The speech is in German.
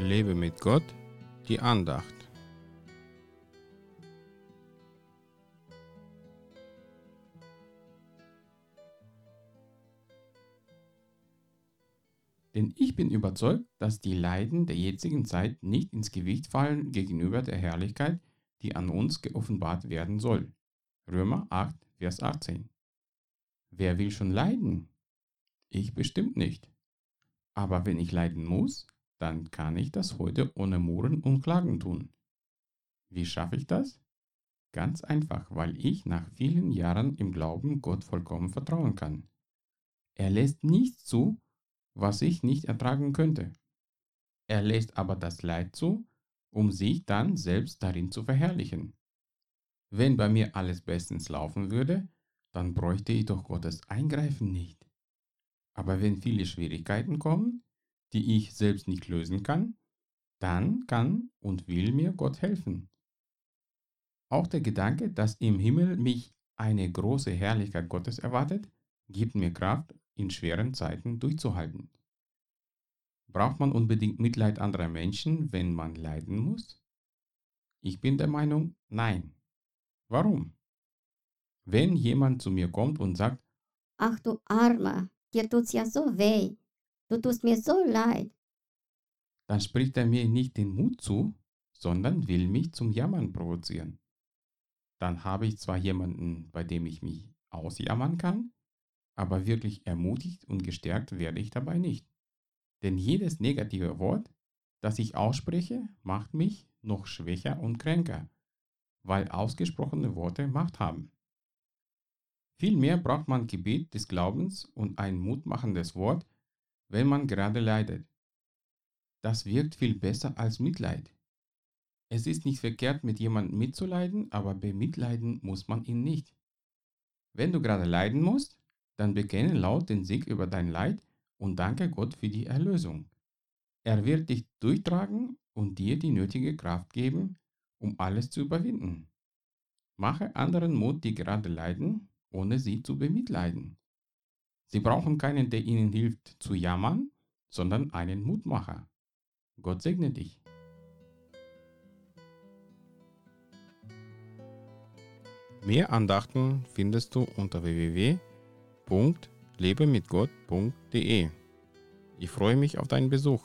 Lebe mit Gott, die Andacht. Denn ich bin überzeugt, dass die Leiden der jetzigen Zeit nicht ins Gewicht fallen gegenüber der Herrlichkeit, die an uns geoffenbart werden soll. Römer 8, Vers 18. Wer will schon leiden? Ich bestimmt nicht. Aber wenn ich leiden muss, dann kann ich das heute ohne Murren und Klagen tun. Wie schaffe ich das? Ganz einfach, weil ich nach vielen Jahren im Glauben Gott vollkommen vertrauen kann. Er lässt nichts zu, was ich nicht ertragen könnte. Er lässt aber das Leid zu, um sich dann selbst darin zu verherrlichen. Wenn bei mir alles bestens laufen würde, dann bräuchte ich doch Gottes Eingreifen nicht. Aber wenn viele Schwierigkeiten kommen, die ich selbst nicht lösen kann, dann kann und will mir Gott helfen. Auch der Gedanke, dass im Himmel mich eine große Herrlichkeit Gottes erwartet, gibt mir Kraft, in schweren Zeiten durchzuhalten. Braucht man unbedingt Mitleid anderer Menschen, wenn man leiden muss? Ich bin der Meinung, nein. Warum? Wenn jemand zu mir kommt und sagt, Ach du Armer, dir tut's ja so weh, du tust mir so leid, dann spricht er mir nicht den Mut zu, sondern will mich zum Jammern provozieren. Dann habe ich zwar jemanden, bei dem ich mich ausjammern kann, aber wirklich ermutigt und gestärkt werde ich dabei nicht. Denn jedes negative Wort, das ich ausspreche, macht mich noch schwächer und kränker, weil ausgesprochene Worte Macht haben. Vielmehr braucht man Gebet des Glaubens und ein mutmachendes Wort, wenn man gerade leidet. Das wirkt viel besser als Mitleid. Es ist nicht verkehrt, mit jemandem mitzuleiden, aber bemitleiden muss man ihn nicht. Wenn du gerade leiden musst, dann bekenne laut den Sieg über dein Leid und danke Gott für die Erlösung. Er wird dich durchtragen und dir die nötige Kraft geben, um alles zu überwinden. Mache anderen Mut, die gerade leiden, ohne sie zu bemitleiden. Sie brauchen keinen, der ihnen hilft zu jammern, sondern einen Mutmacher. Gott segne dich. Mehr Andachten findest du unter www.lebemitgott.de. Ich freue mich auf deinen Besuch.